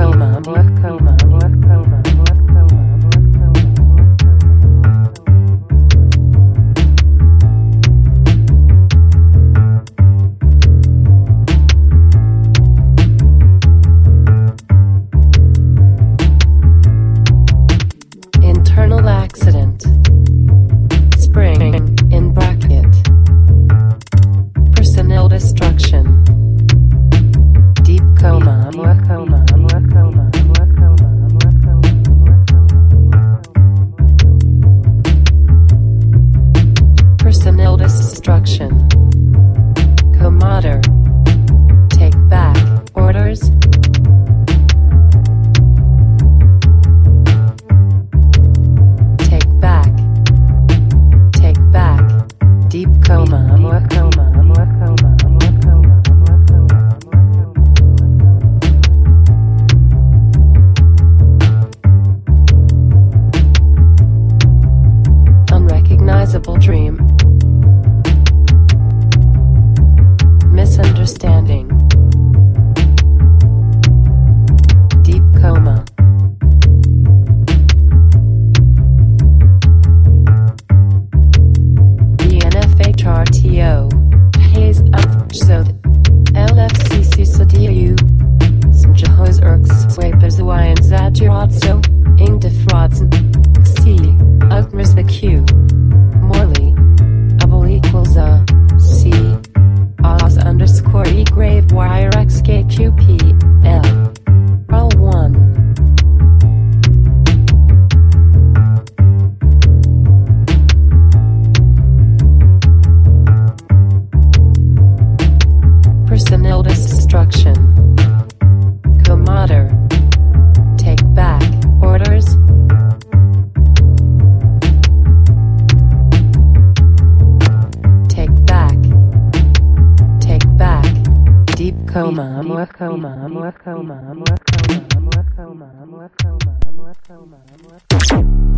coma. Black coma. Black coma. Production. Bip, calma, amor, calma, amor, calma, amor, calma, amor, calma, amor, calma, amor, calma, amor, calma, amor, calma.